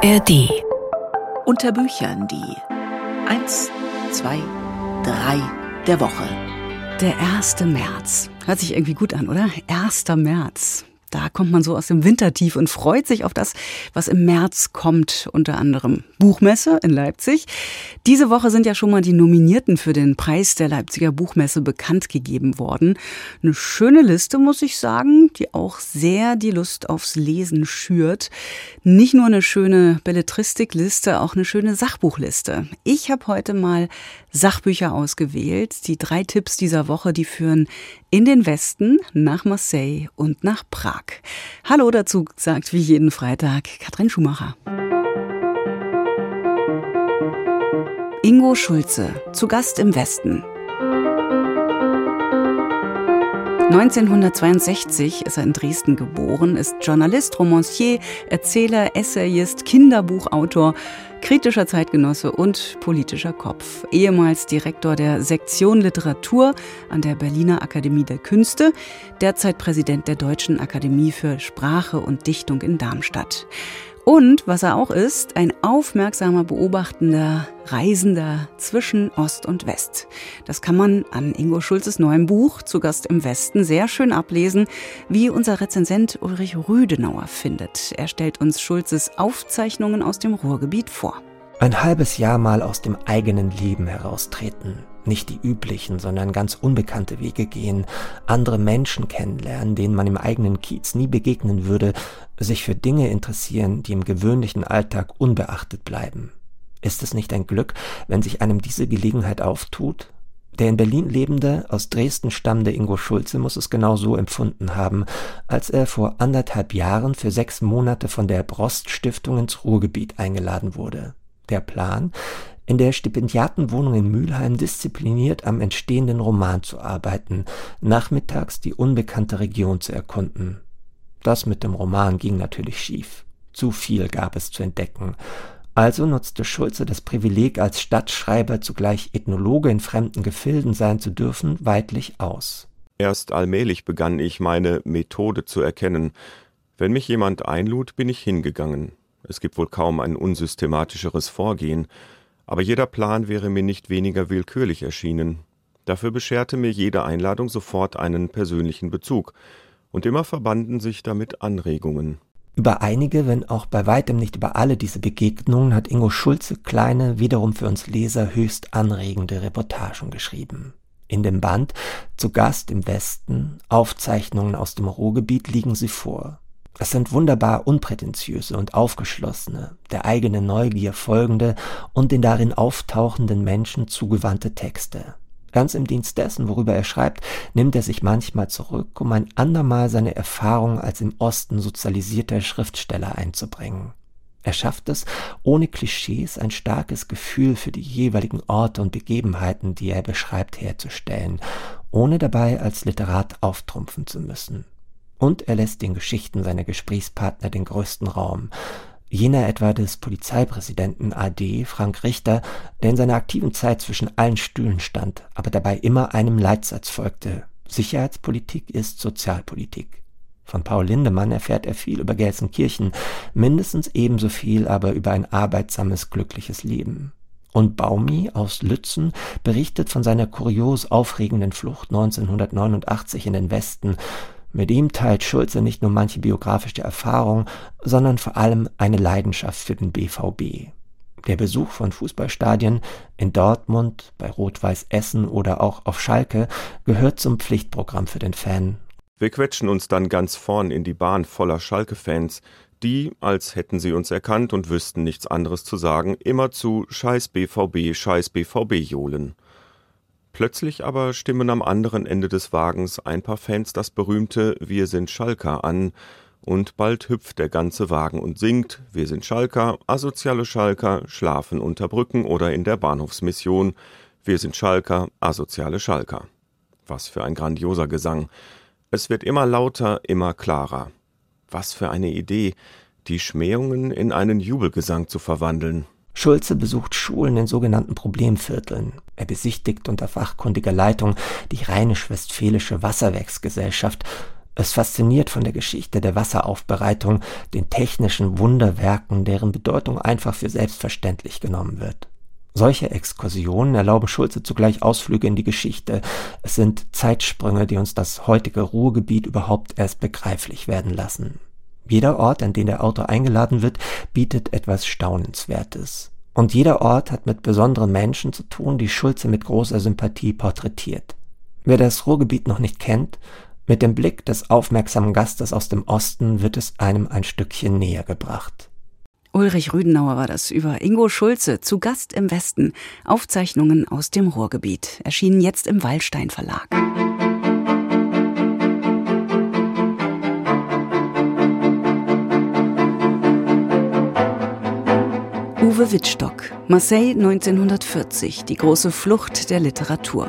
ARD. Unter Büchern die 1, 2, 3 der Woche. Der 1. März. Hört sich irgendwie gut an, oder? 1. März. Da kommt man so aus dem Wintertief und freut sich auf das, was im März kommt, unter anderem Buchmesse in Leipzig. Diese Woche sind ja schon mal die Nominierten für den Preis der Leipziger Buchmesse bekannt gegeben worden. Eine schöne Liste, muss ich sagen, die auch sehr die Lust aufs Lesen schürt. Nicht nur eine schöne Belletristikliste, auch eine schöne Sachbuchliste. Ich habe heute mal Sachbücher ausgewählt. Die drei Tipps dieser Woche, die führen in den Westen, nach Marseille und nach Prag. Hallo dazu sagt wie jeden Freitag Katrin Schumacher. Ingo Schulze, zu Gast im Westen. 1962 ist er in Dresden geboren, ist Journalist, Romancier, Erzähler, Essayist, Kinderbuchautor, kritischer Zeitgenosse und politischer Kopf. Ehemals Direktor der Sektion Literatur an der Berliner Akademie der Künste, derzeit Präsident der Deutschen Akademie für Sprache und Dichtung in Darmstadt. Und was er auch ist, ein aufmerksamer beobachtender Reisender zwischen Ost und West. Das kann man an Ingo Schulzes neuem Buch Zu Gast im Westen sehr schön ablesen, wie unser Rezensent Ulrich Rüdenauer findet. Er stellt uns Schulzes Aufzeichnungen aus dem Ruhrgebiet vor. Ein halbes Jahr mal aus dem eigenen Leben heraustreten nicht die üblichen, sondern ganz unbekannte Wege gehen, andere Menschen kennenlernen, denen man im eigenen Kiez nie begegnen würde, sich für Dinge interessieren, die im gewöhnlichen Alltag unbeachtet bleiben. Ist es nicht ein Glück, wenn sich einem diese Gelegenheit auftut? Der in Berlin lebende, aus Dresden stammende Ingo Schulze muss es genau so empfunden haben, als er vor anderthalb Jahren für sechs Monate von der Brost Stiftung ins Ruhrgebiet eingeladen wurde. Der Plan, in der Stipendiatenwohnung in Mülheim diszipliniert am entstehenden Roman zu arbeiten, nachmittags die unbekannte Region zu erkunden. Das mit dem Roman ging natürlich schief. Zu viel gab es zu entdecken. Also nutzte Schulze das Privileg, als Stadtschreiber zugleich Ethnologe in fremden Gefilden sein zu dürfen, weidlich aus. Erst allmählich begann ich meine Methode zu erkennen. Wenn mich jemand einlud, bin ich hingegangen. Es gibt wohl kaum ein unsystematischeres Vorgehen aber jeder Plan wäre mir nicht weniger willkürlich erschienen. Dafür bescherte mir jede Einladung sofort einen persönlichen Bezug, und immer verbanden sich damit Anregungen. Über einige, wenn auch bei weitem nicht über alle diese Begegnungen, hat Ingo Schulze kleine, wiederum für uns Leser höchst anregende Reportagen geschrieben. In dem Band Zu Gast im Westen, Aufzeichnungen aus dem Ruhrgebiet liegen sie vor. Es sind wunderbar unprätentiöse und aufgeschlossene, der eigenen Neugier folgende und den darin auftauchenden Menschen zugewandte Texte. Ganz im Dienst dessen, worüber er schreibt, nimmt er sich manchmal zurück, um ein andermal seine Erfahrung als im Osten sozialisierter Schriftsteller einzubringen. Er schafft es, ohne Klischees ein starkes Gefühl für die jeweiligen Orte und Begebenheiten, die er beschreibt, herzustellen, ohne dabei als Literat auftrumpfen zu müssen. Und er lässt den Geschichten seiner Gesprächspartner den größten Raum. Jener etwa des Polizeipräsidenten AD, Frank Richter, der in seiner aktiven Zeit zwischen allen Stühlen stand, aber dabei immer einem Leitsatz folgte. Sicherheitspolitik ist Sozialpolitik. Von Paul Lindemann erfährt er viel über Gelsenkirchen, mindestens ebenso viel aber über ein arbeitsames, glückliches Leben. Und Baumi aus Lützen berichtet von seiner kurios aufregenden Flucht 1989 in den Westen, mit ihm teilt Schulze nicht nur manche biografische Erfahrung, sondern vor allem eine Leidenschaft für den BVB. Der Besuch von Fußballstadien in Dortmund, bei Rot-Weiß Essen oder auch auf Schalke gehört zum Pflichtprogramm für den Fan. Wir quetschen uns dann ganz vorn in die Bahn voller Schalke-Fans, die, als hätten sie uns erkannt und wüssten nichts anderes zu sagen, immer zu Scheiß BVB, Scheiß BVB johlen. Plötzlich aber stimmen am anderen Ende des Wagens ein paar Fans das berühmte Wir sind Schalker an, und bald hüpft der ganze Wagen und singt Wir sind Schalker, asoziale Schalker, schlafen unter Brücken oder in der Bahnhofsmission, Wir sind Schalker, asoziale Schalker. Was für ein grandioser Gesang. Es wird immer lauter, immer klarer. Was für eine Idee, die Schmähungen in einen Jubelgesang zu verwandeln. Schulze besucht Schulen in sogenannten Problemvierteln. Er besichtigt unter fachkundiger Leitung die Rheinisch-Westfälische Wasserwerksgesellschaft. Es fasziniert von der Geschichte der Wasseraufbereitung, den technischen Wunderwerken, deren Bedeutung einfach für selbstverständlich genommen wird. Solche Exkursionen erlauben Schulze zugleich Ausflüge in die Geschichte. Es sind Zeitsprünge, die uns das heutige Ruhrgebiet überhaupt erst begreiflich werden lassen. Jeder Ort, an den der Autor eingeladen wird, bietet etwas Staunenswertes. Und jeder Ort hat mit besonderen Menschen zu tun, die Schulze mit großer Sympathie porträtiert. Wer das Ruhrgebiet noch nicht kennt, mit dem Blick des aufmerksamen Gastes aus dem Osten wird es einem ein Stückchen näher gebracht. Ulrich Rüdenauer war das über Ingo Schulze, zu Gast im Westen. Aufzeichnungen aus dem Ruhrgebiet, erschienen jetzt im Wallstein Verlag. Uwe Wittstock, Marseille 1940, die große Flucht der Literatur.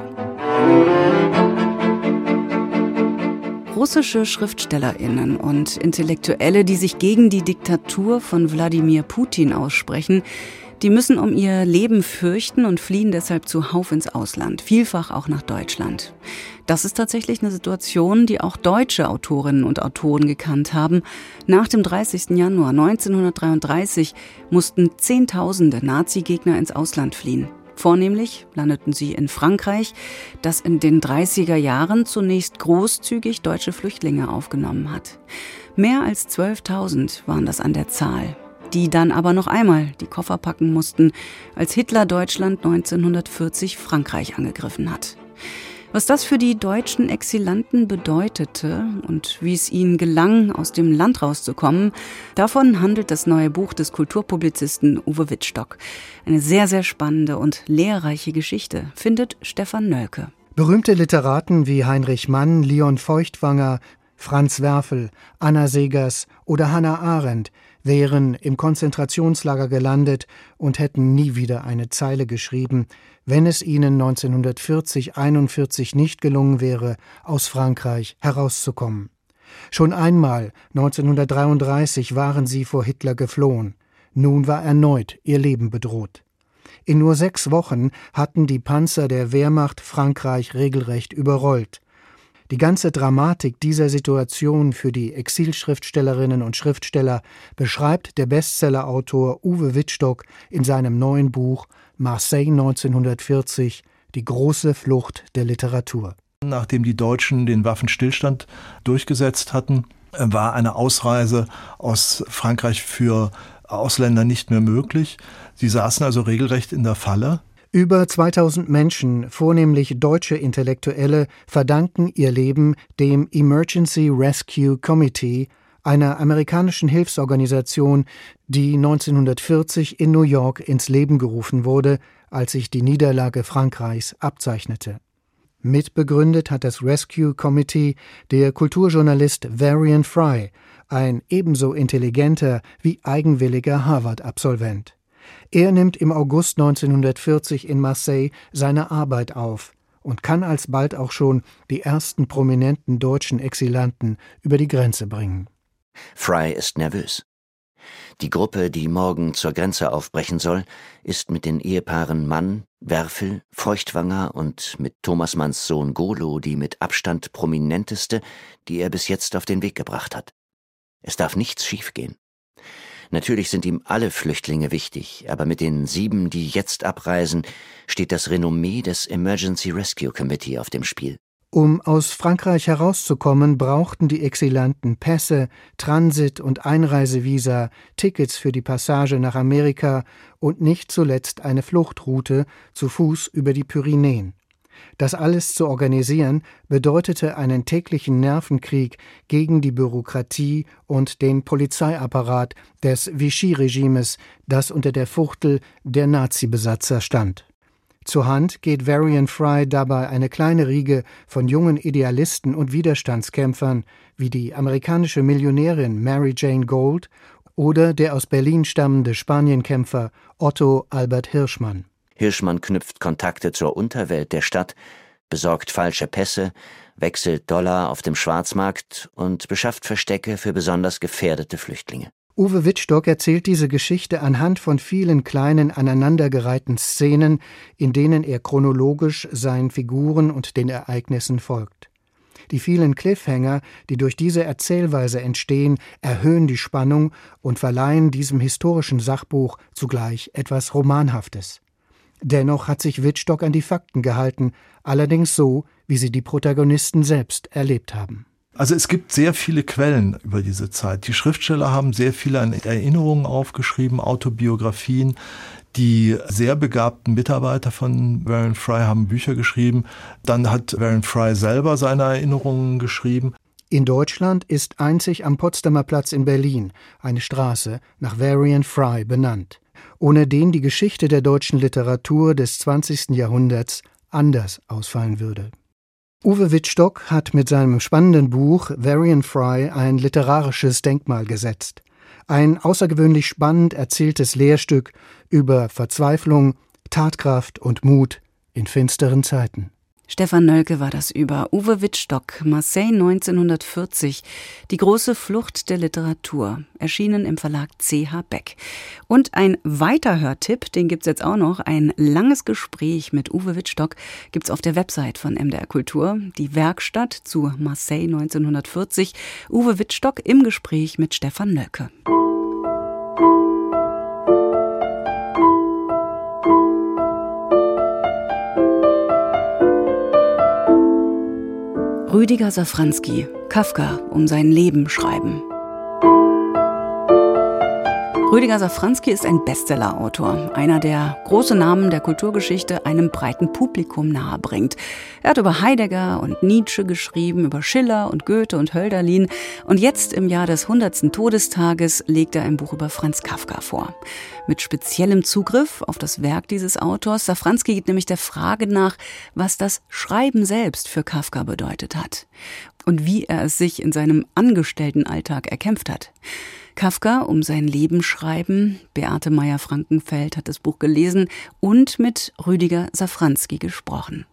russische Schriftstellerinnen und Intellektuelle, die sich gegen die Diktatur von Wladimir Putin aussprechen, die müssen um ihr Leben fürchten und fliehen deshalb zuhauf ins Ausland, vielfach auch nach Deutschland. Das ist tatsächlich eine Situation, die auch deutsche Autorinnen und Autoren gekannt haben. Nach dem 30. Januar 1933 mussten Zehntausende Nazi-Gegner ins Ausland fliehen. Vornehmlich landeten sie in Frankreich, das in den 30er Jahren zunächst großzügig deutsche Flüchtlinge aufgenommen hat. Mehr als 12.000 waren das an der Zahl, die dann aber noch einmal die Koffer packen mussten, als Hitler Deutschland 1940 Frankreich angegriffen hat. Was das für die deutschen Exilanten bedeutete und wie es ihnen gelang, aus dem Land rauszukommen, davon handelt das neue Buch des Kulturpublizisten Uwe Wittstock. Eine sehr, sehr spannende und lehrreiche Geschichte, findet Stefan Nölke. Berühmte Literaten wie Heinrich Mann, Leon Feuchtwanger, Franz Werfel, Anna Segers oder Hannah Arendt wären im Konzentrationslager gelandet und hätten nie wieder eine Zeile geschrieben, wenn es ihnen 1940-41 nicht gelungen wäre, aus Frankreich herauszukommen. Schon einmal 1933 waren sie vor Hitler geflohen. Nun war erneut ihr Leben bedroht. In nur sechs Wochen hatten die Panzer der Wehrmacht Frankreich regelrecht überrollt. Die ganze Dramatik dieser Situation für die Exilschriftstellerinnen und Schriftsteller beschreibt der Bestsellerautor Uwe Wittstock in seinem neuen Buch Marseille 1940, die große Flucht der Literatur. Nachdem die Deutschen den Waffenstillstand durchgesetzt hatten, war eine Ausreise aus Frankreich für Ausländer nicht mehr möglich. Sie saßen also regelrecht in der Falle. Über 2000 Menschen, vornehmlich deutsche Intellektuelle, verdanken ihr Leben dem Emergency Rescue Committee, einer amerikanischen Hilfsorganisation, die 1940 in New York ins Leben gerufen wurde, als sich die Niederlage Frankreichs abzeichnete. Mitbegründet hat das Rescue Committee der Kulturjournalist Varian Fry, ein ebenso intelligenter wie eigenwilliger Harvard-Absolvent. Er nimmt im August 1940 in Marseille seine Arbeit auf und kann alsbald auch schon die ersten prominenten deutschen Exilanten über die Grenze bringen. Fry ist nervös. Die Gruppe, die morgen zur Grenze aufbrechen soll, ist mit den Ehepaaren Mann, Werfel, Feuchtwanger und mit Thomas Manns Sohn Golo die mit Abstand prominenteste, die er bis jetzt auf den Weg gebracht hat. Es darf nichts schiefgehen. Natürlich sind ihm alle Flüchtlinge wichtig, aber mit den sieben, die jetzt abreisen, steht das Renommee des Emergency Rescue Committee auf dem Spiel. Um aus Frankreich herauszukommen, brauchten die Exilanten Pässe, Transit- und Einreisevisa, Tickets für die Passage nach Amerika und nicht zuletzt eine Fluchtroute zu Fuß über die Pyrenäen. Das alles zu organisieren bedeutete einen täglichen Nervenkrieg gegen die Bürokratie und den Polizeiapparat des Vichy-Regimes, das unter der Fuchtel der Nazi-Besatzer stand. Zur Hand geht Varian Fry dabei eine kleine Riege von jungen Idealisten und Widerstandskämpfern wie die amerikanische Millionärin Mary Jane Gold oder der aus Berlin stammende Spanienkämpfer Otto Albert Hirschmann. Hirschmann knüpft Kontakte zur Unterwelt der Stadt, besorgt falsche Pässe, wechselt Dollar auf dem Schwarzmarkt und beschafft Verstecke für besonders gefährdete Flüchtlinge. Uwe Wittstock erzählt diese Geschichte anhand von vielen kleinen aneinandergereihten Szenen, in denen er chronologisch seinen Figuren und den Ereignissen folgt. Die vielen Cliffhanger, die durch diese Erzählweise entstehen, erhöhen die Spannung und verleihen diesem historischen Sachbuch zugleich etwas Romanhaftes. Dennoch hat sich Wittstock an die Fakten gehalten, allerdings so, wie sie die Protagonisten selbst erlebt haben. Also es gibt sehr viele Quellen über diese Zeit. Die Schriftsteller haben sehr viele Erinnerungen aufgeschrieben, Autobiografien. Die sehr begabten Mitarbeiter von Warren Fry haben Bücher geschrieben. Dann hat Warren Fry selber seine Erinnerungen geschrieben. In Deutschland ist einzig am Potsdamer Platz in Berlin eine Straße nach Varian Fry benannt, ohne den die Geschichte der deutschen Literatur des 20. Jahrhunderts anders ausfallen würde. Uwe Wittstock hat mit seinem spannenden Buch Varian Fry ein literarisches Denkmal gesetzt. Ein außergewöhnlich spannend erzähltes Lehrstück über Verzweiflung, Tatkraft und Mut in finsteren Zeiten. Stefan Nölke war das über Uwe Wittstock, Marseille 1940, die große Flucht der Literatur, erschienen im Verlag CH Beck. Und ein Weiterhörtipp, den gibt's jetzt auch noch, ein langes Gespräch mit Uwe Wittstock gibt's auf der Website von MDR Kultur, die Werkstatt zu Marseille 1940, Uwe Wittstock im Gespräch mit Stefan Nölke. Rüdiger Safranski, Kafka um sein Leben schreiben. Rüdiger Safranski ist ein Bestsellerautor, einer, der große Namen der Kulturgeschichte einem breiten Publikum nahebringt. Er hat über Heidegger und Nietzsche geschrieben, über Schiller und Goethe und Hölderlin und jetzt im Jahr des 100. Todestages legt er ein Buch über Franz Kafka vor. Mit speziellem Zugriff auf das Werk dieses Autors. Safranski geht nämlich der Frage nach, was das Schreiben selbst für Kafka bedeutet hat und wie er es sich in seinem Angestelltenalltag erkämpft hat. Kafka um sein Leben schreiben. Beate Meyer-Frankenfeld hat das Buch gelesen und mit Rüdiger Safranski gesprochen.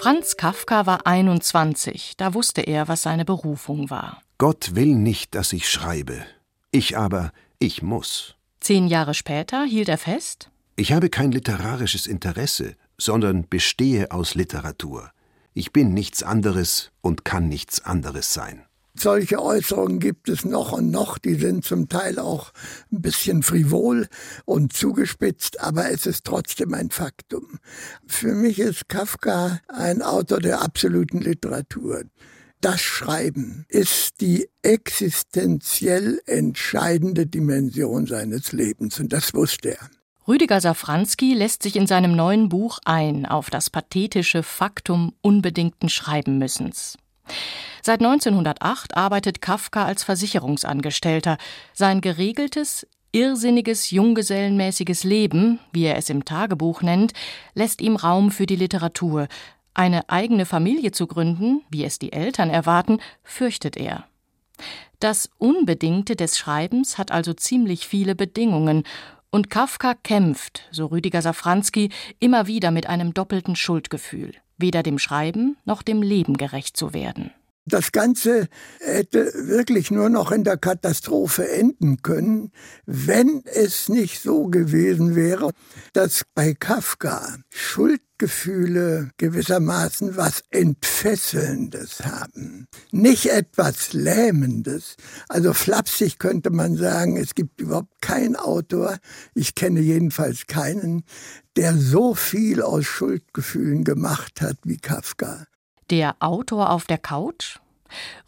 Franz Kafka war 21, da wusste er, was seine Berufung war. Gott will nicht, dass ich schreibe. Ich aber, ich muss. Zehn Jahre später hielt er fest? Ich habe kein literarisches Interesse, sondern bestehe aus Literatur. Ich bin nichts anderes und kann nichts anderes sein. Solche Äußerungen gibt es noch und noch, die sind zum Teil auch ein bisschen frivol und zugespitzt, aber es ist trotzdem ein Faktum. Für mich ist Kafka ein Autor der absoluten Literatur. Das Schreiben ist die existenziell entscheidende Dimension seines Lebens und das wusste er. Rüdiger Safranski lässt sich in seinem neuen Buch ein auf das pathetische Faktum unbedingten Schreibenmüssens. Seit 1908 arbeitet Kafka als Versicherungsangestellter. Sein geregeltes, irrsinniges, junggesellenmäßiges Leben, wie er es im Tagebuch nennt, lässt ihm Raum für die Literatur. Eine eigene Familie zu gründen, wie es die Eltern erwarten, fürchtet er. Das Unbedingte des Schreibens hat also ziemlich viele Bedingungen, und Kafka kämpft, so Rüdiger Safranski, immer wieder mit einem doppelten Schuldgefühl, weder dem Schreiben noch dem Leben gerecht zu werden. Das Ganze hätte wirklich nur noch in der Katastrophe enden können, wenn es nicht so gewesen wäre, dass bei Kafka Schuldgefühle gewissermaßen was Entfesselndes haben, nicht etwas Lähmendes. Also flapsig könnte man sagen, es gibt überhaupt keinen Autor, ich kenne jedenfalls keinen, der so viel aus Schuldgefühlen gemacht hat wie Kafka. Der Autor auf der Couch?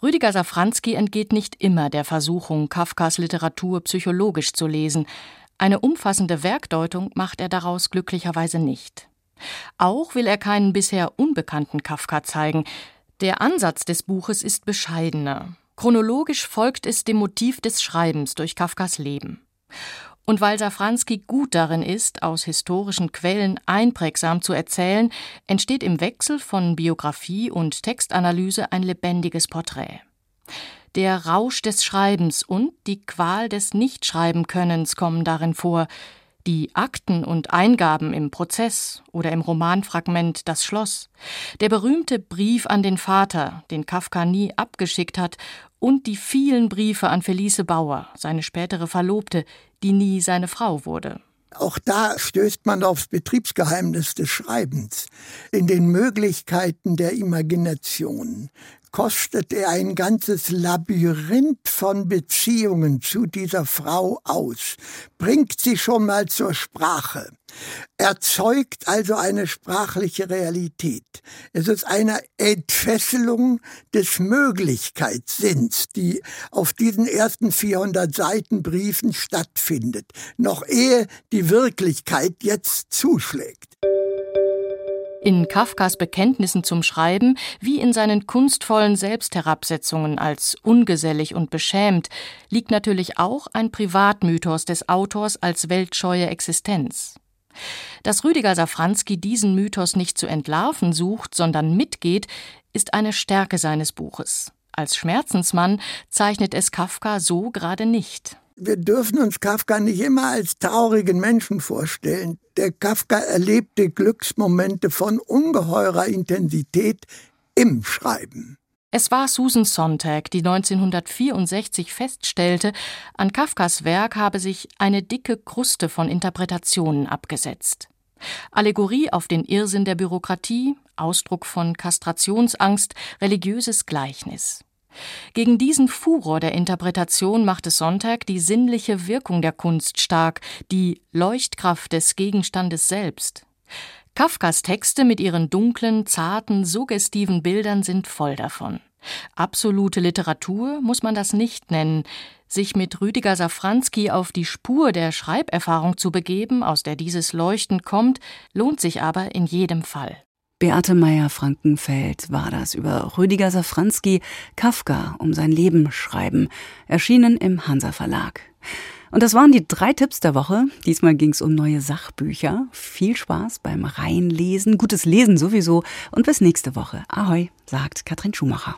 Rüdiger Safranski entgeht nicht immer der Versuchung, Kafkas Literatur psychologisch zu lesen. Eine umfassende Werkdeutung macht er daraus glücklicherweise nicht. Auch will er keinen bisher unbekannten Kafka zeigen. Der Ansatz des Buches ist bescheidener. Chronologisch folgt es dem Motiv des Schreibens durch Kafkas Leben. Und weil Safranski gut darin ist, aus historischen Quellen einprägsam zu erzählen, entsteht im Wechsel von Biografie und Textanalyse ein lebendiges Porträt. Der Rausch des Schreibens und die Qual des Nichtschreibenkönnens kommen darin vor, die Akten und Eingaben im Prozess oder im Romanfragment Das Schloss, der berühmte Brief an den Vater, den Kafka nie abgeschickt hat, und die vielen Briefe an Felice Bauer, seine spätere Verlobte, die nie seine Frau wurde. Auch da stößt man aufs Betriebsgeheimnis des Schreibens. In den Möglichkeiten der Imagination kostet er ein ganzes Labyrinth von Beziehungen zu dieser Frau aus, bringt sie schon mal zur Sprache, erzeugt also eine sprachliche Realität. Es ist eine Entfesselung des Möglichkeitssinns, die auf diesen ersten 400 Seiten Briefen stattfindet, noch ehe die Wirklichkeit jetzt zuschlägt. In Kafkas Bekenntnissen zum Schreiben wie in seinen kunstvollen Selbstherabsetzungen als ungesellig und beschämt liegt natürlich auch ein Privatmythos des Autors als weltscheue Existenz. Dass Rüdiger Safranski diesen Mythos nicht zu entlarven sucht, sondern mitgeht, ist eine Stärke seines Buches. Als Schmerzensmann zeichnet es Kafka so gerade nicht. Wir dürfen uns Kafka nicht immer als traurigen Menschen vorstellen. Der Kafka erlebte Glücksmomente von ungeheurer Intensität im Schreiben. Es war Susan Sontag, die 1964 feststellte, an Kafkas Werk habe sich eine dicke Kruste von Interpretationen abgesetzt. Allegorie auf den Irrsinn der Bürokratie, Ausdruck von Kastrationsangst, religiöses Gleichnis. Gegen diesen Furor der Interpretation machte Sonntag die sinnliche Wirkung der Kunst stark, die Leuchtkraft des Gegenstandes selbst. Kafkas Texte mit ihren dunklen, zarten, suggestiven Bildern sind voll davon. Absolute Literatur muss man das nicht nennen. Sich mit Rüdiger Safranski auf die Spur der Schreiberfahrung zu begeben, aus der dieses Leuchten kommt, lohnt sich aber in jedem Fall. Beate Meyer-Frankenfeld war das über Rüdiger Safranski, Kafka um sein Leben schreiben, erschienen im Hansa Verlag. Und das waren die drei Tipps der Woche. Diesmal ging es um neue Sachbücher. Viel Spaß beim Reinlesen, gutes Lesen sowieso und bis nächste Woche. Ahoi, sagt Katrin Schumacher.